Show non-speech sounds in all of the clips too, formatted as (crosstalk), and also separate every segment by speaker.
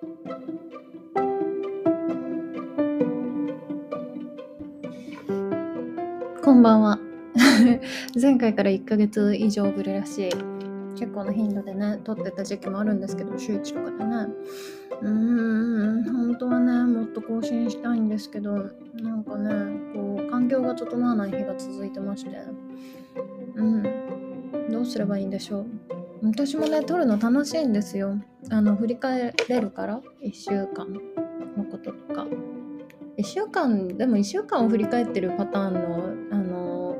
Speaker 1: こんばんは。(laughs) 前回から1ヶ月以上ぶりらしい。結構な頻度でね、撮ってた時期もあるんですけど、週1とかでね。うーん、本当はね、もっと更新したいんですけど、なんかね、こう、環境が整わない日が続いてまして、うん、どうすればいいんでしょう？私もね、撮るの楽しいんですよ。あの、振り返れるから、1週間のこととか。1週間でも1週間を振り返ってるパターンのあの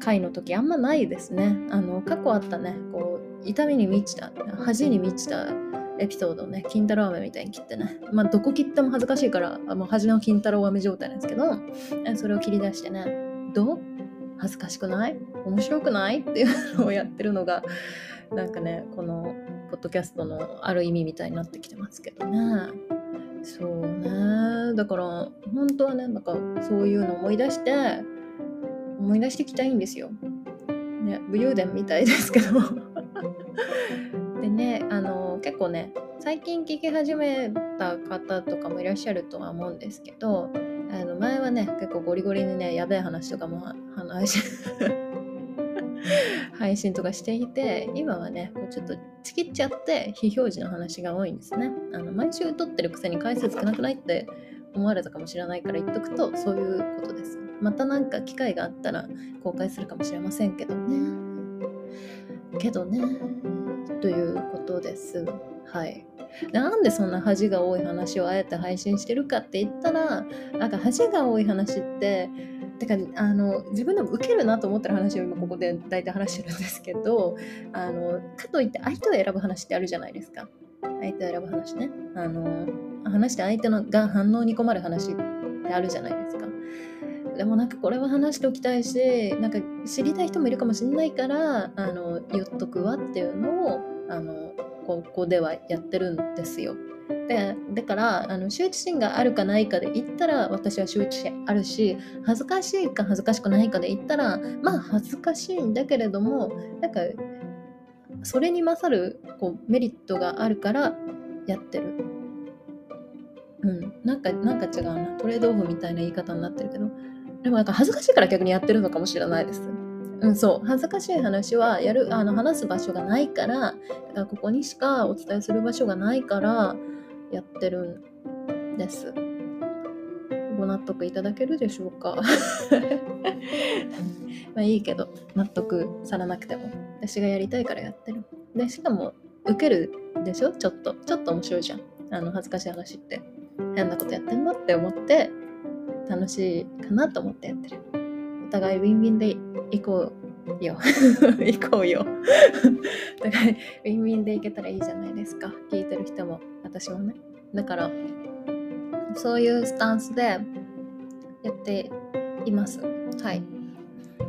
Speaker 1: 回の時あんまないですね。あの過去あったね。こう痛みに満ちた恥に満ちたエピソードをね金太郎飴みたいに切ってね。まあどこ切っても恥ずかしいからもう恥の金太郎飴状態なんですけどそれを切り出してねどう？恥ずかしくない？面白くない？っていうのをやってるのがなんかねこのポッドキャストのある意味みたいになってきてますけどね。そうね。だから本当はねなんかそういうの思い出して思い出していきたいんですよ。ね武勇伝みたいですけど。(laughs) でねあの結構ね最近聞き始めた方とかもいらっしゃるとは思うんですけどあの前はね結構ゴリゴリにねやべえ話とかも話 (laughs) 配信とかしていて今はねこうちょっとちぎっちゃって非表示の話が多いんですね。あの毎週撮ってるくせに回数少なくないって思われたかもしれないから言っとくとそういうことです。またなんか機会があったら公開するかもしれませんけどね。けどねということです。はい。なんでそんな恥が多い話をあえて配信してるかって言ったらなんか恥が多い話っててかあの自分でも受けるなと思ってる話を今ここで大体話してるんですけどあのかといって相手を選ぶ話ってあるじゃないですか。相手を選ぶ話ね。あの話して相手のが反応に困る話ってあるじゃないですか。でもなんかこれは話しておきたいしなんか知りたい人もいるかもしれないからあの言っとくわっていうのをあのここではやってるんですよ。でだからあの羞恥心があるかないかで言ったら私は羞恥心あるし恥ずかしいか恥ずかしくないかで言ったらまあ恥ずかしいんだけれどもなんかそれに勝るこうメリットがあるからやってる。うん、なんかなんか違うなトレードオフみたいな言い方になってるけどでもなんか恥ずかしいから逆にやってるのかもしれないです。うん、そう恥ずかしい話はやるあの話す場所がないからだからここにしかお伝えする場所がないからやってるんです。ご納得いただけるでしょうか？(laughs) まあいいけど納得されなくても私がやりたいからやってる。でしかも受けるでしょ？ちょっとちょっと面白いじゃんあの恥ずかしい話って変なことやってんのって思って楽しいかなと思ってやってる。お互いウィンウィンで行こうよ。(laughs) 行こうよ。(laughs) お互いウィンウィンで行けたらいいじゃないですか。聞いてる人も私もね。だから、そういうスタンスでやっています。はい。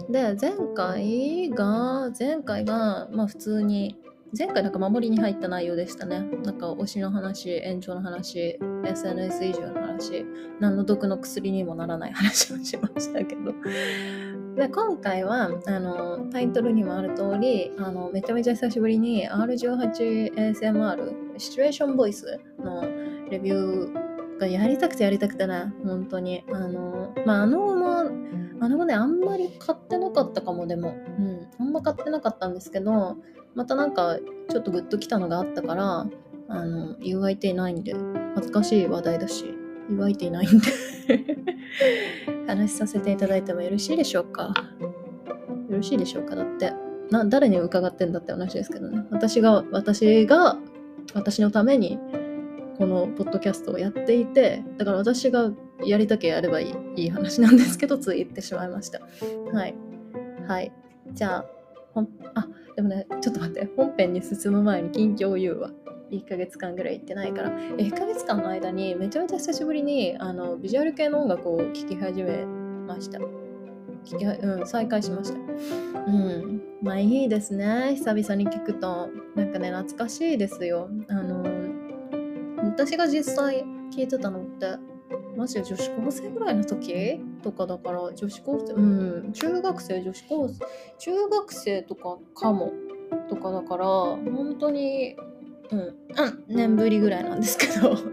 Speaker 1: で、前回が、前回が、まあ普通に、前回なんか守りに入った内容でしたね。なんか推しの話、延長の話、SNS 以上の話、何の毒の薬にもならない話をしましたけど。で今回はあのタイトルにもある通りあのめちゃめちゃ久しぶりに R18ASMR シチュエーションボイスのレビューがやりたくてやりたくてね本当に。あのまああの後もあの後ねあんまり買ってなかったかもでも。うん。あんま買ってなかったんですけどまたなんかちょっとグッときたのがあったからあの UIT9 で恥ずかしい話題だし UIT9 で。(laughs) 話しさせていただいてもよろしいでしょうか？よろしいでしょうか？だって。な誰に伺ってんだって話ですけどね。私が、私が、私のために、このポッドキャストをやっていて、だから私がやりたけやればいいいい話なんですけど、つい言ってしまいました。はい。はい。じゃあ、ほん、あ、でもね、ちょっと待って、本編に進む前に近況を言うわ。1ヶ月間ぐらい行ってないから。1ヶ月間の間にめちゃめちゃ久しぶりにあのビジュアル系の音楽を聴き始めました。聞きうん、再開しました。うん。まあいいですね。久々に聞くと。なんかね懐かしいですよ。あの私が実際聞いてたのってマジで女子高生ぐらいの時とかだから女子高生うん。中学生女子高生中学生とかかも。とかだから本当にうん、うん、年ぶりぐらいなんですけど。(laughs)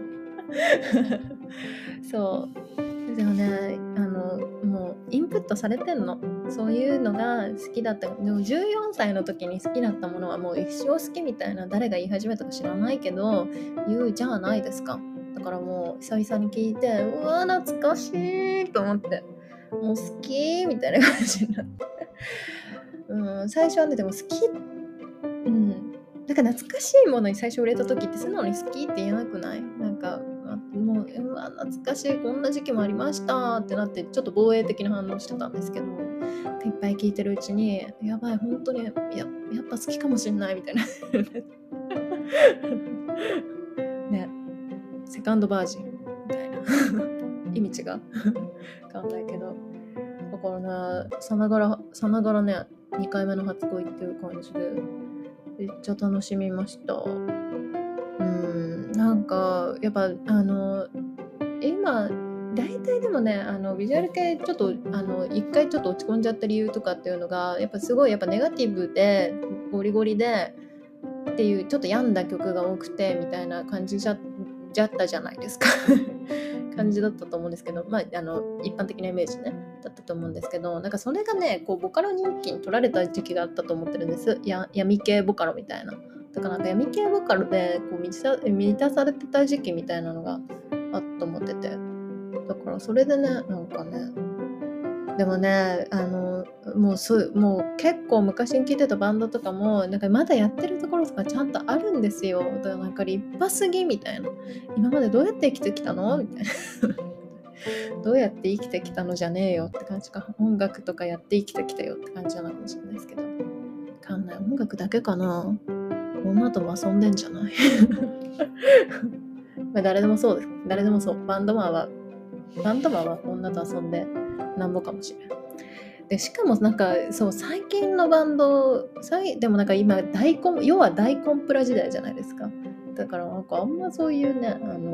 Speaker 1: そう。でもね。あのもうインプットされてんの。そういうのが好きだった。でも14歳の時に好きだったものはもう一生好きみたいな誰が言い始めたか知らないけど言うじゃないですか。だからもう久々に聞いてうわ懐かしいと思って。もう好きみたいな感じになって。うん最初はねでも好き。うんなんか懐かしいものに最初売れた時って素直に好きって言えなくない？なんかもううわ懐かしいこんな時期もありましたってなってちょっと防衛的な反応してたんですけどいっぱい聞いてるうちにやばい本当にややっぱ好きかもしんないみたいな。(laughs) ね。セカンドバージンみたいな。(laughs) 意味違う。わかんないけど。だからねさながらさながらね2回目の初恋っていう感じでめっちゃ楽しみました。うんなんかやっぱあの今大体でもねあのビジュアル系ちょっとあの一回ちょっと落ち込んじゃった理由とかっていうのがやっぱすごいやっぱネガティブでゴリゴリでっていうちょっと病んだ曲が多くてみたいな感じじゃじゃったじゃないですか。感じだったと思うんですけどまああの一般的なイメージねだったと思うんですけどなんかそれがねこうボカロ人気に取られた時期があったと思ってるんです。や闇系ボカロみたいな。だからなんか闇系ボカロでこう満た満たされてた時期みたいなのがあっと思ってて。だからそれでねなんかねでもねあのもうすもう結構昔に聴いてたバンドとかもなんかまだやってるところとかちゃんとあるんですよ。だからなんか立派すぎみたいな。今までどうやって生きてきたの？みたいな。(laughs) どうやって生きてきたのじゃねえよ。って感じか。音楽とかやって生きてきたよ。って感じなのかもしれないですけど。わかんない。音楽だけかな。女とも遊んでんじゃない。(laughs) まあ誰でもそうです。誰でもそう。バンドマンはバンドマンは女と遊んでなんぼかもしれん。でしかもなんかそう最近のバンドでもなんか今大コン要は大コンプラ時代じゃないですか。だからなんかあんまそういうねあの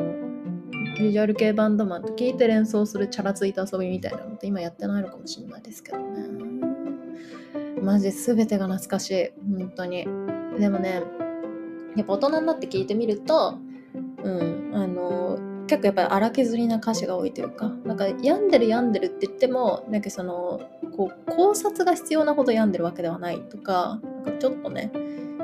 Speaker 1: ビジュアル系バンドマンと聞いて連想するチャラついた遊びみたいなのって今やってないのかもしれないですけどね。マジ全てが懐かしい。本当に。でもねやっぱ大人になって聞いてみるとうんあの結構やっぱり荒削りな歌詞が多いというかなんか病んでる病んでるって言ってもなんかそのこう考察が必要なほど病んでるわけではないとかなんかちょっとね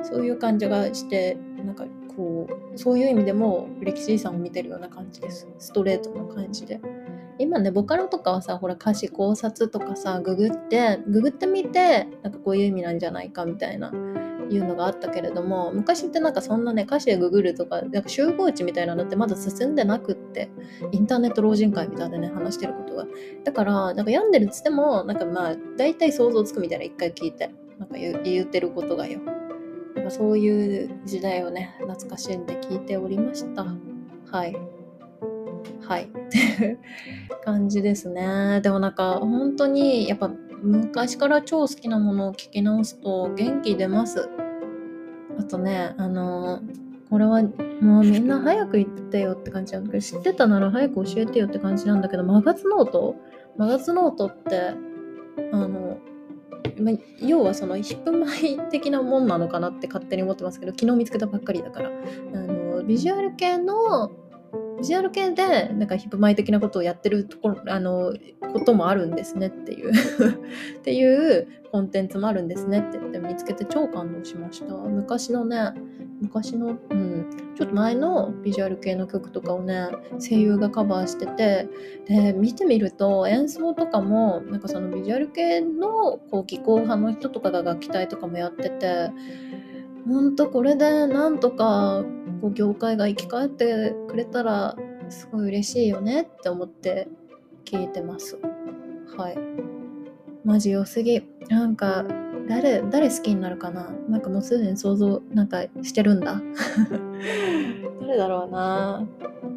Speaker 1: そういう感じがしてなんかこうそういう意味でも歴史遺産を見てるような感じです。ストレートな感じで。今ねボカロとかはさほら歌詞考察とかさググってググってみてなんかこういう意味なんじゃないかみたいないうのがあったけれども昔ってなんかそんなね歌詞でググるとかなんか集合値みたいなのってまだ進んでなくってインターネット老人会みたいなね話してることが。だからなんか病んでるっつってもなんかまあ大体想像つくみたいな一回聞いてなんか言ってることがよ。そういう時代をね懐かしんで聞いておりました。はい。はい。っ (laughs) て感じですね。でもなんか本当にやっぱ昔から超好きなものを聞き直すと元気出ます。あとねあのこれはもうみんな早く言ってよって感じなん。だけど知ってたなら早く教えてよって感じなんだけどマガツノート？マガツノートってあのま要はそのヒップマイ的なもんなのかなって勝手に思ってますけど昨日見つけたばっかりだから。あのビジュアル系のビジュアル系でなんかヒップマイ的なことをやってるところあのこともあるんですねっていう。(laughs) っていうコンテンツもあるんですねって言って見つけて超感動しました。昔のね昔の、うん、ちょっと前のビジュアル系の曲とかをね声優がカバーしててで見てみると演奏とかもなんかそのビジュアル系のこう技巧派の人とかが楽器隊とかもやっててほんとこれでなんとかこう業界が生き返ってくれたらすごい嬉しいよねって思って聞いてます。はい。マジ良すぎ。なんか誰、誰好きになるかな？なんかもうすでに想像なんかしてるんだ。(laughs) 誰だろうな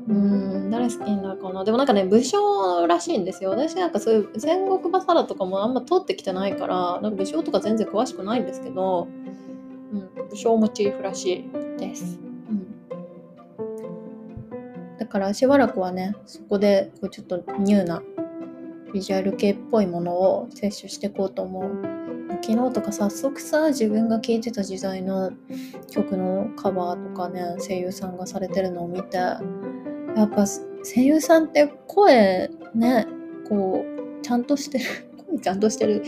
Speaker 1: うん、誰好きになるかな？でもなんかね、武将らしいんですよ。私なんかそういう戦国バサラとかもあんま通ってきてないから、なんか武将とか全然詳しくないんですけど、うん、武将モチーフらしいです。だからしばらくはねそこでこうちょっとニューなビジュアル系っぽいものを摂取していこうと思う。昨日とか早速さ自分が聴いてた時代の曲のカバーとかね声優さんがされてるのを見てやっぱ声優さんって声ねこうちゃんとしてる (laughs) 声ちゃんとしてる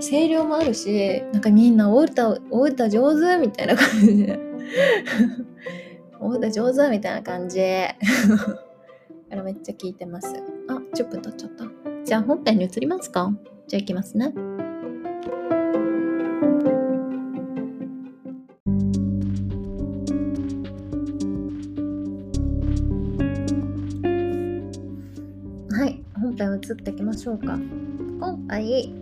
Speaker 1: 声量もあるしなんかみんなお歌お歌上手みたいな感じで。お歌上手みたいな感じ。あれめっちゃ聞いてます。あ10分経っちゃった。じゃあ本編に移りますか？じゃあ行きますね。はい本編移っていきましょうか。今回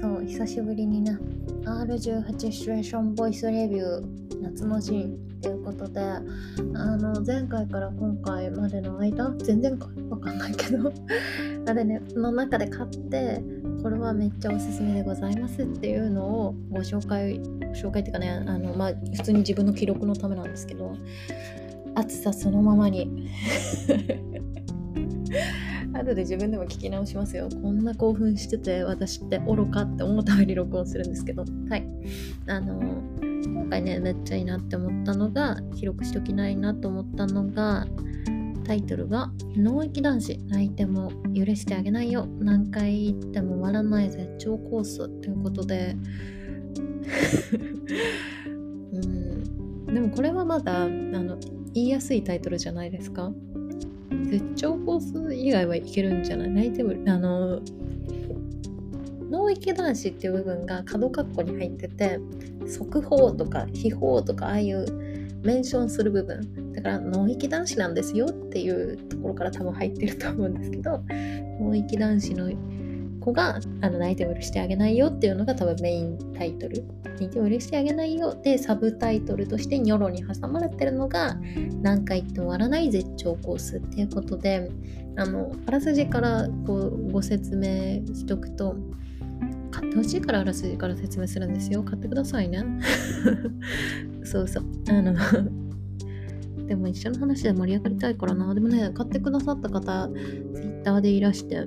Speaker 1: そう久しぶりにね R18 シチュエーションボイスレビュー夏のシーンっていうことであの前回から今回までの間？全然か？わかんないけど。(laughs) あれねの中で買ってこれはめっちゃおすすめでございますっていうのをご紹介紹介っていうかねあのまあ普通に自分の記録のためなんですけど暑さそのままに (laughs) 後で自分でも聞き直しますよ。こんな興奮してて、私って愚かって思うために録音するんですけど。はい。あの、今回ね、めっちゃいいなって思ったのが、記録しときないなと思ったのが、タイトルが「脳域男子泣いても許してあげないよ何回言っても終わらない絶頂コース」ということで。(laughs) うん。でもこれはまだあの言いやすいタイトルじゃないですか。絶頂コース以外はいけるんじゃない？泣いてもあの脳域男子っていう部分が角括弧に入ってて速報とか秘宝とかああいうメンションする部分。だから脳域男子なんですよっていうところから多分入ってると思うんですけど脳域男子の子があの泣いても許してあげないよっていうのが多分メインタイトル。泣いても許してあげないよでサブタイトルとしてニョロに挟まれてるのが何回言っても終わらない絶頂コースっていうことであのあらすじからこうご説明しとくと買ってほしいからあらすじから説明するんですよ。買ってくださいね。(laughs) そうそう。あの (laughs) でも一緒の話で盛り上がりたいからな。でもね買ってくださった方 Twitter でいらして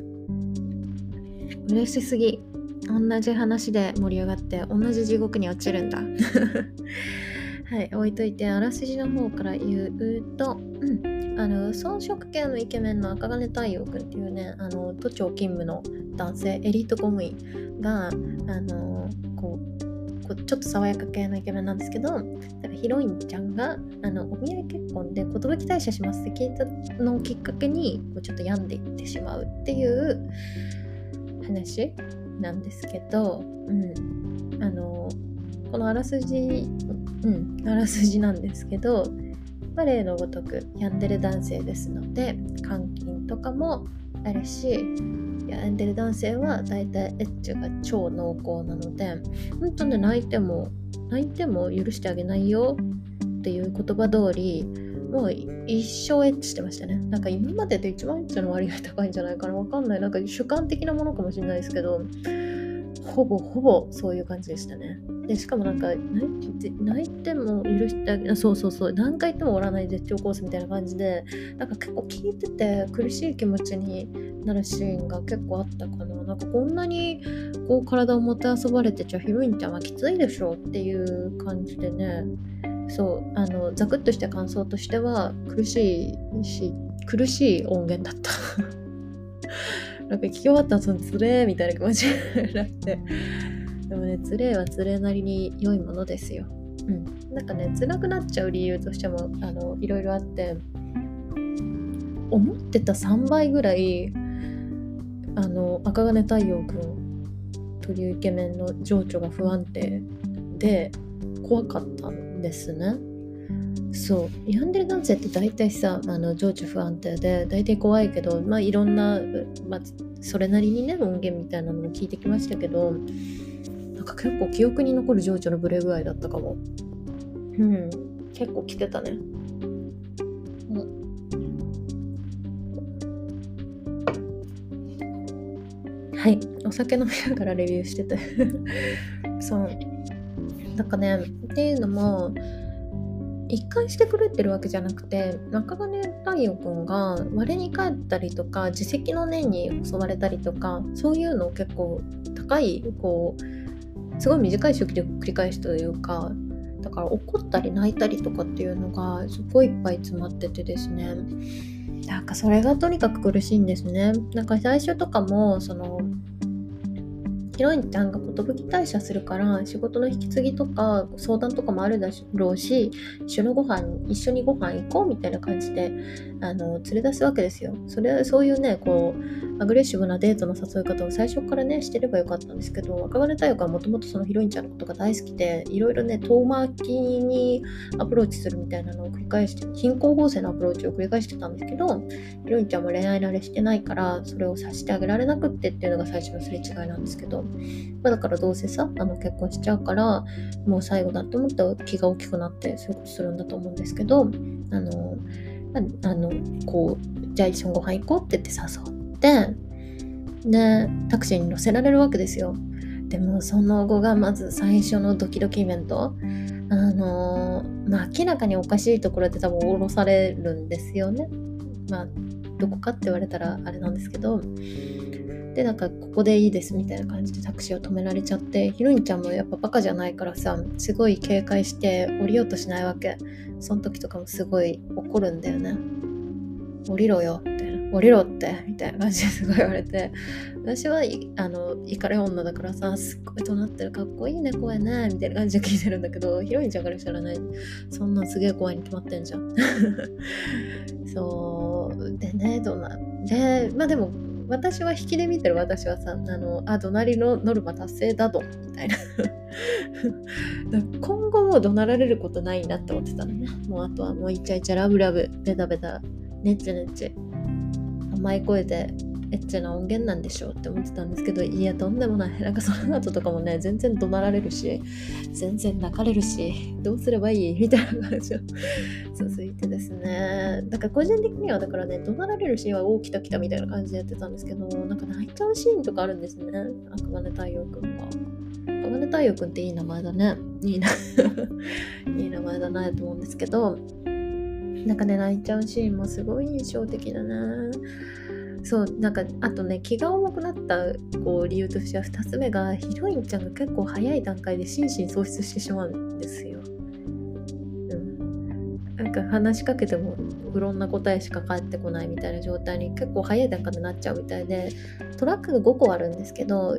Speaker 1: 嬉しすぎ。同じ話で盛り上がって同じ地獄に落ちるんだ。(laughs) はい置いといてあらすじの方から言うと、うん、あの装飾系のイケメンの赤金太陽くんっていうねあの都庁勤務の男性エリート公務員があのこうこうちょっと爽やか系のイケメンなんですけどヒロインちゃんがあのお見合い結婚で寿退社しますって聞いたのをきっかけにこうちょっと病んでいってしまうっていう話なんですけど、うん、あのこのあらすじ、うん、あらすじなんですけど、まあ、例のごとく病んでる男性ですので監禁とかもあるし病んでる男性は大体エッチが超濃厚なので本当ね泣いても泣いても許してあげないよっていう言葉通りもう一生エッチしてましたね。なんか今までで一番エッチの割合高いんじゃないかなわかんない。なんか主観的なものかもしれないですけど、ほぼほぼそういう感じでしたね。で、しかもなんか泣いても許してあげそうそうそう、何回言っても終わらない絶頂コースみたいな感じで、なんか結構聞いてて苦しい気持ちになるシーンが結構あったかな。なんかこんなにこう体をもてあそばれてちゃヒロインちゃんはきついでしょっていう感じでね。そうあのザクッとした感想としては苦しいし苦しい音源だったなんか聞き終わったらそのつれーみたいな気持ちになって。でもねつれーはつれなりに良いものですよ。うん。なんかね辛くなっちゃう理由としてもあのいろいろあって。思ってた3倍ぐらいあの赤金太陽くんというイケメンの情緒が不安定で怖かったんですね。そう。病んでる男性って大体さあの情緒不安定で大体怖いけどまあいろんな、まあ、それなりにね音源みたいなのも聞いてきましたけどなんか結構記憶に残る情緒のブレ具合だったかも。うん。結構来てたね。うんはい。お酒飲みながらレビューしてて。(laughs) そう。なんかねっていうのも一貫してくれてるわけじゃなくて中金太陽くんが我に返ったりとか自責の念に襲われたりとかそういうのを結構高いこうすごい短い周期で繰り返すというかだから怒ったり泣いたりとかっていうのがすごいいっぱい詰まっててですね。なんかそれがとにかく苦しいんですね。なんか最初とかもそのヒロインちゃんが寿退社するから仕事の引き継ぎとか相談とかもあるだろうし一緒のご飯一緒にご飯行こうみたいな感じであの連れ出すわけですよ。それそういうねこうアグレッシブなデートの誘い方を最初からねしてればよかったんですけど赤羽太陽はもともとそのヒロインちゃんのことが大好きでいろいろね遠巻きにアプローチするみたいなのを繰り返して貧困法制のアプローチを繰り返してたんですけどヒロインちゃんも恋愛慣れしてないからそれをさしてあげられなくってっていうのが最初のすれ違いなんですけどまあ、だからどうせさあの結婚しちゃうからもう最後だと思って気が大きくなってそういうことするんだと思うんですけどあのあのこうじゃあ一緒にご飯行こうって言って誘ってでタクシーに乗せられるわけですよ。でもその後がまず最初のドキドキイベント。あのまあ明らかにおかしいところで多分降ろされるんですよね。まあどこかって言われたらあれなんですけどでなんかここでいいですみたいな感じでタクシーを止められちゃってヒロインちゃんもやっぱバカじゃないからさすごい警戒して降りようとしないわけ。その時とかもすごい怒るんだよね。降りろよみたいな降りろってみたいな感じですごい言われて。私はあのイカレ女だからさすっごい怒鳴ってるかっこいいね声ねみたいな感じで聞いてるんだけどヒロインちゃんからしたらねそんなんすげえ怖いに決まってんじゃん。(laughs) そう。でねどうなでまあでも私は引きで見てる私はさ、あの、あ、怒鳴りのノルマ達成だぞ、みたいな。(laughs) 今後も怒鳴られることないなって思ってたのね。もうあとはもうイチャイチャラブラブ、ベタベタ、ネッチネッチ、甘い声でエッチな音源なんでしょうって思ってたんですけどいやとんでもない。なんかその後とかもね全然怒鳴られるし全然泣かれるしどうすればいい？みたいな感じを続いてですね。だから個人的にはだからね怒鳴られるシーンはおお来た来たみたいな感じでやってたんですけどなんか泣いちゃうシーンとかあるんですね。赤羽太陽くんが。赤羽太陽くんっていい名前だね。いいな。(laughs) いい名前だなと思うんですけどなんかね泣いちゃうシーンもすごい印象的だな。そうなんかあとね気が重くなったこう理由としては2つ目がヒロインちゃんが結構早い段階で心身喪失してしまうんですよ。うん、なんか話しかけても不論な答えしか返ってこないみたいな状態に結構早い段階でなっちゃうみたいでトラックが5個あるんですけど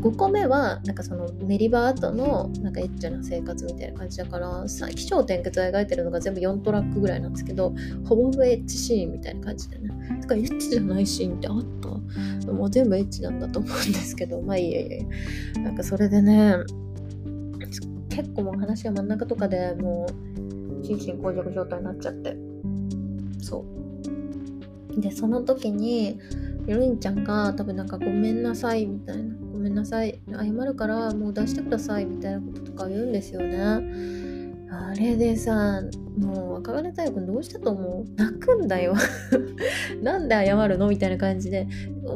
Speaker 1: 5個目はなんかそのメリバーとのなんかエッチな生活みたいな感じだから起承転結を描いてるのが全部4トラックぐらいなんですけどほぼほぼエッチシーンみたいな感じでねだかエッチじゃないシーンってあった？もう全部エッチなんだと思うんですけど。まあいいやいやなんかそれでね結構もう話が真ん中とかでもう心身膠着状態になっちゃって。そう。でその時にヒロインちゃんが多分なんかごめんなさいみたいな。ごめんなさい。謝るからもう出してくださいみたいなこととか言うんですよね。あれでさもう若金太陽君どうしたと思う？泣くんだよ。(laughs) なんで謝るの？みたいな感じで。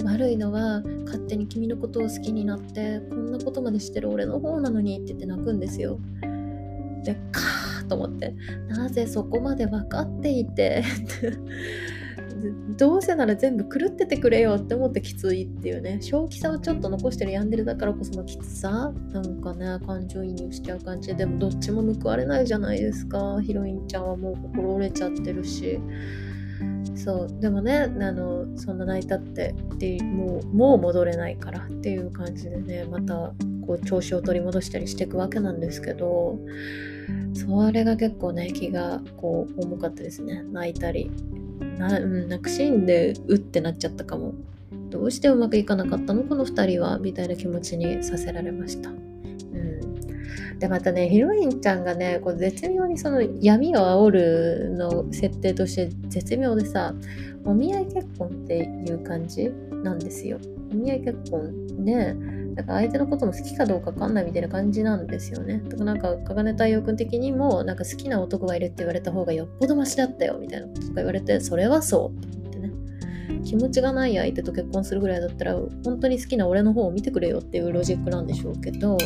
Speaker 1: 悪いのは勝手に君のことを好きになってこんなことまでしてる俺の方なのにって言って泣くんですよ。でカーと思って。なぜそこまで分かっていて。どうせなら全部狂っててくれよって思ってきついっていうね。正気さをちょっと残してる病んでるだからこそのきつさ。なんかね感情移入しちゃう感じ。でもどっちも報われないじゃないですか。ヒロインちゃんはもう心折れちゃってるし。そう。でもねあのそんな泣いたってでもうもう戻れないからっていう感じでねまたこう調子を取り戻したりしていくわけなんですけど。それが結構ね気がこう重かったですね。泣いたり。な,、うん、泣くシーンでうってなっちゃったかもどうしてうまくいかなかったのこの2人はみたいな気持ちにさせられました。うん、でまたねヒロインちゃんがねこう絶妙にその闇を煽るの設定として絶妙でさお見合い結婚っていう感じなんですよ。お見合い結婚ねだから相手のことも好きかどうか分かんないみたいな感じなんですよね。だからなんか、かがね太陽君的にも、なんか好きな男がいるって言われた方がよっぽどマシだったよみたいなこととか言われて、それはそうと思ってね。気持ちがない相手と結婚するぐらいだったら、本当に好きな俺の方を見てくれよっていうロジックなんでしょうけど、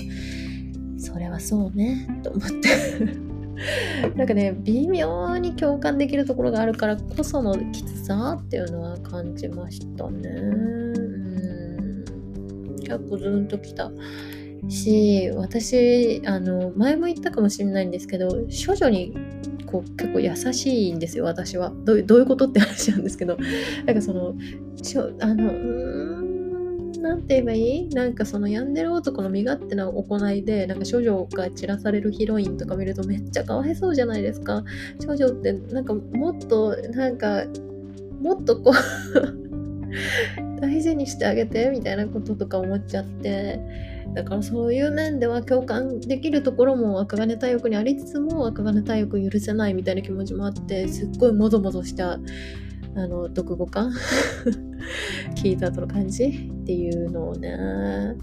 Speaker 1: それはそうね、と思って (laughs) なんかね微妙に共感できるところがあるからこそのきつさっていうのは感じましたね結構ズンときたし私あの前も言ったかもしれないんですけど処女にこう結構優しいんですよ私は。どういうことって話なんですけど。なんかそのちょあのなんて言えばいい？なんかその病んでる男の身勝手な行いでなんか処女が散らされるヒロインとか見るとめっちゃかわいそうじゃないですか。処女ってなんかもっとなんかもっとこう (laughs) 大事にしてあげてみたいなこととか思っちゃって。だからそういう面では共感できるところも赤金大欲にありつつも赤金大欲許せないみたいな気持ちもあってすっごいもぞもぞしたあの読語感 (laughs) 聞いた後の感じっていうのをね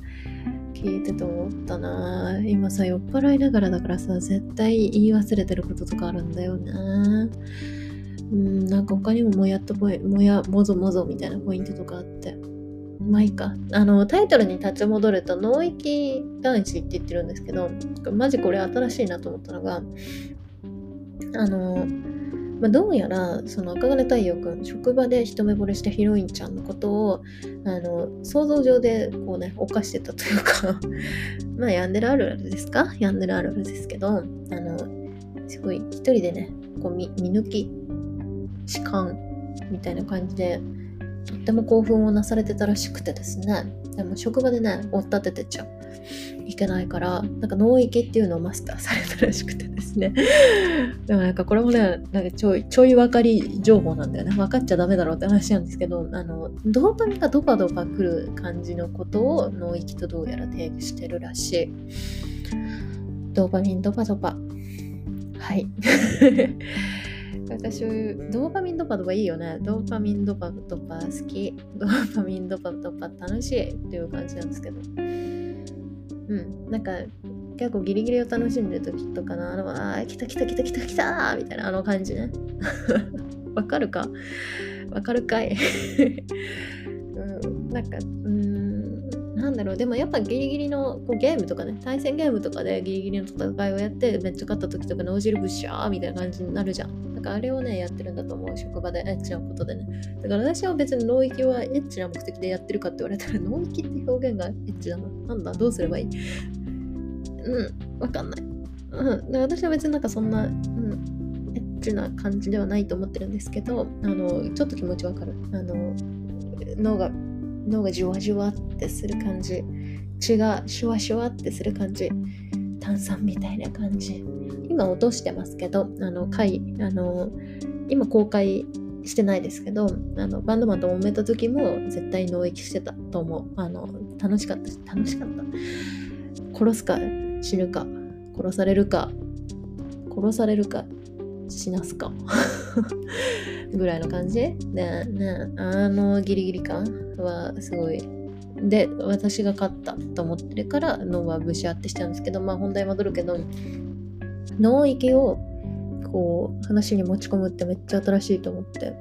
Speaker 1: 聞いてて思ったな。今さ酔っ払いながらだからさ絶対言い忘れてることとかあるんだよね。うんなんか他にももやっとポイもやもぞもぞみたいなポイントとかあってまあいいか。あの、タイトルに立ち戻ると、脳域男子って言ってるんですけど、マジこれ新しいなと思ったのが、あの、まあ、どうやら、その赤金太陽くん、職場で一目惚れしたヒロインちゃんのことを、あの、想像上でこうね、犯してたというか (laughs) まあ、病んでるあるあるですか？病んでるあるあるですけど、あの、すごい一人でね、こう見見抜き、痴漢みたいな感じで、とっても興奮をなされてたらしくてですね。でも職場でね追っ立ててちゃいけないからなんか脳域っていうのをマスターされたらしくてですね。(laughs) でもなんかこれもねなんかちょいちょい分かり情報なんだよね。分かっちゃダメだろうって話なんですけどあのドーパミンがドバドバくる感じのことを脳域とどうやら定義してるらしい。ドーパミンドバドバ。はい。私、ドーパミンドパドパいいよね。ドーパミンドパドパ好き。ドーパミンドパドパ楽しいっていう感じなんですけど。うん。なんか、結構ギリギリを楽しんでる時とかな、あの、あ、来た来た来た来た来たみたいなあの感じね。(laughs) わかるか？わかるかい？(laughs) うん。なんか、うん、なんだろう、でもやっぱギリギリのこうゲームとかね、対戦ゲームとかでギリギリの戦いをやってめっちゃ勝った時とか脳汁ブッシャーみたいな感じになるじゃん。なんかあれをね、やってるんだと思う、職場でエッチなことでね。だから私は別に脳域はエッチな目的でやってるかって言われたら、脳域って表現がエッチだな。なんだ、どうすればいい？うん、わかんない。うん、で私は別になんかそんな、うん、エッチな感じではないと思ってるんですけど、あの、ちょっと気持ちわかる。あの、脳が、脳がじわじわってする感じ。血がシュワシュワってする感じ。炭酸みたいな感じ。今落としてますけど、あの、回、あの、今公開してないですけど、あの、バンドマンと揉めた時も絶対脳域してたと思う。あの、楽しかったし、楽しかった。殺すか死ぬか、殺されるか、殺されるか、死なすか。(laughs) ぐらいの感じで、ね、あのギリギリ感はすごいで私が勝ったと思ってるから脳はブシャってしちゃうんですけどまあ本題戻るけど脳域をこう話に持ち込むってめっちゃ新しいと思って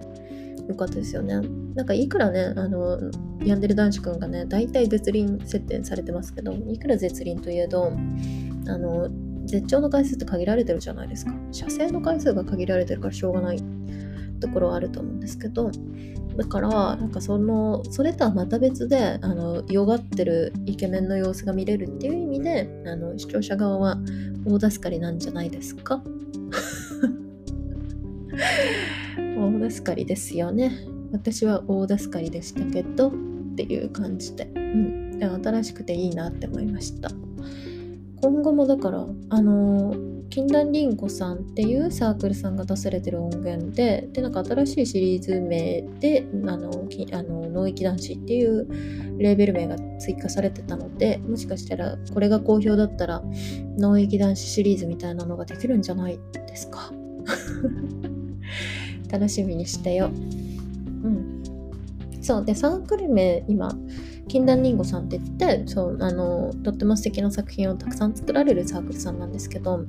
Speaker 1: よかったですよね。なんかいくらね、あの、病んでる男子くんがね、大体絶倫設定されてますけど、いくら絶倫といえど、あの、絶頂の回数って限られてるじゃないですか。射精の回数が限られてるからしょうがないところはあると思うんですけど、だからなんかそのそれとはまた別であの弱ってるイケメンの様子が見れるっていう意味であの視聴者側は大助かりなんじゃないですか？(laughs) 大助かりですよね。私は大助かりでしたけどっていう感じで、うん、新しくていいなって思いました。今後もだからあの禁断りんごさんっていうサークルさんが出されてる音源ででなんか新しいシリーズ名であのあの脳域男子っていうレーベル名が追加されてたのでもしかしたらこれが好評だったら脳域男子シリーズみたいなのができるんじゃないですか？(laughs) 楽しみにしてよ。うん。そうでサークル名今禁断りんごさんって言ってそうあのとっても素敵な作品をたくさん作られるサークルさんなんですけど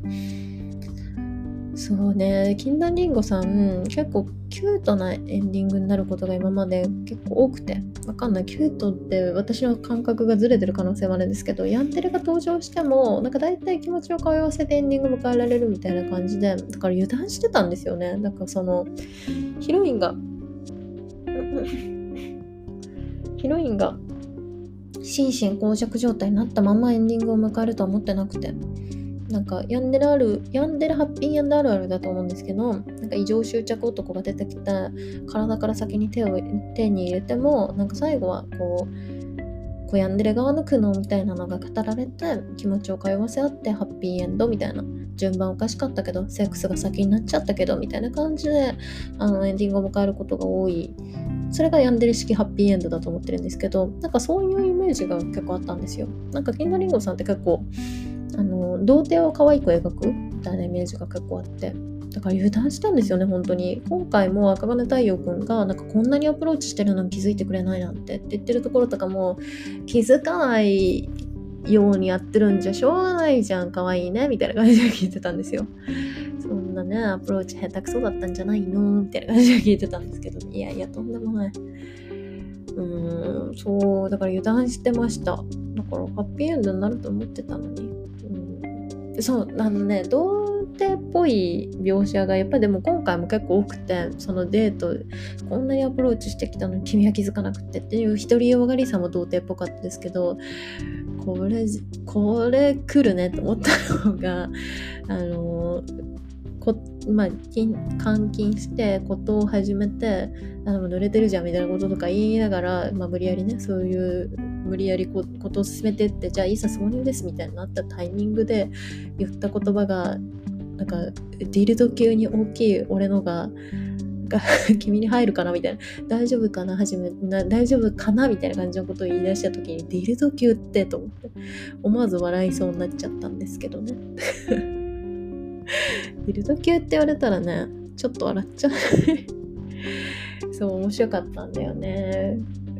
Speaker 1: そうね、禁断リンゴさん、結構キュートなエンディングになることが今まで結構多くて、わかんない。キュートって私の感覚がずれてる可能性もあるんですけど、ヤンテレが登場しても、なんか大体気持ちを通わせてエンディング迎えられるみたいな感じで、だから油断してたんですよね。だかその、ヒロインが、(laughs) ヒロインが心神耗弱状態になったままエンディングを迎えるとは思ってなくて。なんかヤンデルある、ヤンデルハッピーヤンデあるあるだと思うんですけど、なんか異常執着男が出てきて、体から先に手を手に入れても、なんか最後はこう、こうヤンデレ側の苦悩みたいなのが語られて、気持ちを通わせ合ってハッピーエンドみたいな、順番おかしかったけど、セックスが先になっちゃったけど、みたいな感じで、あの、エンディングを迎えることが多い。それがヤンデレ式ハッピーエンドだと思ってるんですけど、なんかそういうイメージが結構あったんですよ。なんかキンダリンゴさんって結構、あの童貞を可愛く描くみたいなイメージが結構あってだから油断したんですよね本当に今回も赤羽太陽くんがなんかこんなにアプローチしてるのに気づいてくれないなんてって言ってるところとかも気づかないようにやってるんじゃしょうがないじゃん可愛いねみたいな感じで聞いてたんですよそんなね。アプローチ下手くそだったんじゃないの？みたいな感じで聞いてたんですけどいやいやとんでもない。うーんそうだから油断してました。だからハッピーエンドになると思ってたのに。うん。そうあのね童貞っぽい描写がやっぱりでも今回も結構多くてそのデートこんなにアプローチしてきたのに君は気づかなくてっていう独りよがりさも童貞っぽかったですけどこれこれ来るねと思ったのがあのこまあ、監禁してことを始めてあの濡れてるじゃんみたいなこととか言いながら、まあ、無理やりねそういう無理やりことを進めてってじゃあいざ挿入ですみたいになったタイミングで言った言葉がなんかディルド級に大きい俺のがが (laughs) 君に入るかなみたいな。大丈夫かな始めな大丈夫かなみたいな感じのことを言い出した時にディルド級ってと思って。思わず笑いそうになっちゃったんですけどね。(laughs) ディルド級って言われたらねちょっと笑っちゃう。(laughs) そう面白かったんだよね。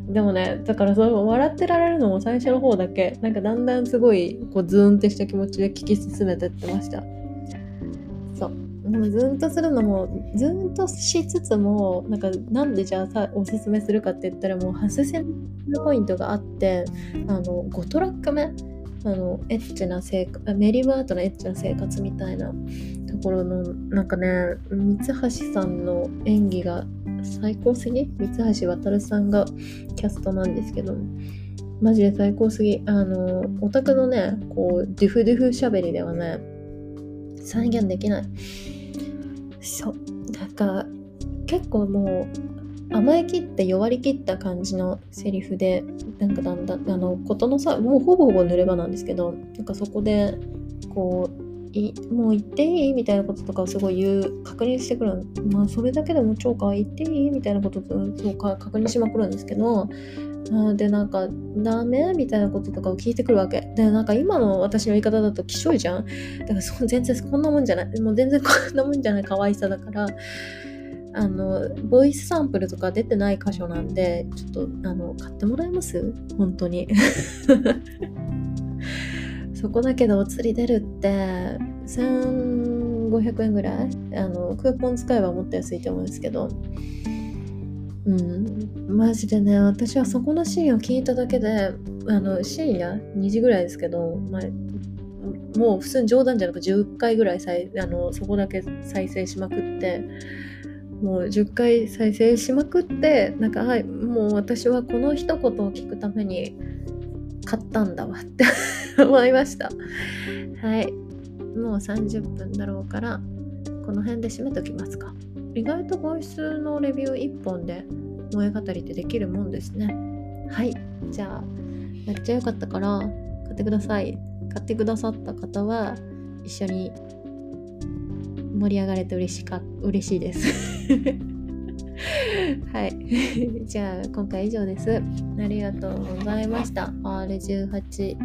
Speaker 1: でもねだからその笑ってられるのも最初の方だけなんかだんだんすごいこうズーンってした気持ちで聞き進めてってました。そう。でもズーンとするのもズーンとしつつもなんかなんでじゃあさおすすめするかって言ったらもう外せのポイントがあってあの5トラック目あのエッチな生活メリーバートのエッチな生活みたいなところのなんかね三橋さんの演技が最高すぎ？三橋渉さんがキャストなんですけどマジで最高すぎ。あのオタクのねこうデュフデュフ喋りではね再現できない。そう。なんか結構もう甘えきって弱りきった感じのセリフでなんかだんだんあのことのさもうほぼほぼ濡れ場なんですけどなんかそこでこういもう行っていいみたいなこととかをすごい言う確認してくるまあそれだけでも超か行っていいみたいなこととか確認しまくるんですけどでなんかダメみたいなこととかを聞いてくるわけ。でなんか今の私の言い方だときしょいじゃん。だからそ全然こんなもんじゃない。もう全然こんなもんじゃない可愛さだからあのボイスサンプルとか出てない箇所なんでちょっとあの買ってもらえます？本当に。(laughs) そこだけでお釣り出るって1500円ぐらい？あのクーポン使えばもっと安いと思うんですけど。うんマジでね私はそこのシーンを聞いただけであの深夜？2時ぐらいですけど、まあ、もう普通に冗談じゃなく10回ぐらい再あのそこだけ再生しまくって。もう10回再生しまくってなんかはいもう私はこの一言を聞くために買ったんだわって (laughs) 思いました。はい。もう30分だろうから、この辺で締めときますか。意外とボイスのレビュー1本で萌え語りってできるもんですね。はい。じゃあ、めっちゃ良かったから買ってください。買ってくださった方は一緒に盛り上がれて嬉しか嬉しいです。(laughs) はい。(laughs) じゃあ今回以上です。ありがとうございました。R18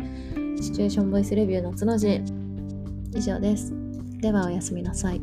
Speaker 1: シチュエーションボイスレビュー夏の字以上です。ではおやすみなさい。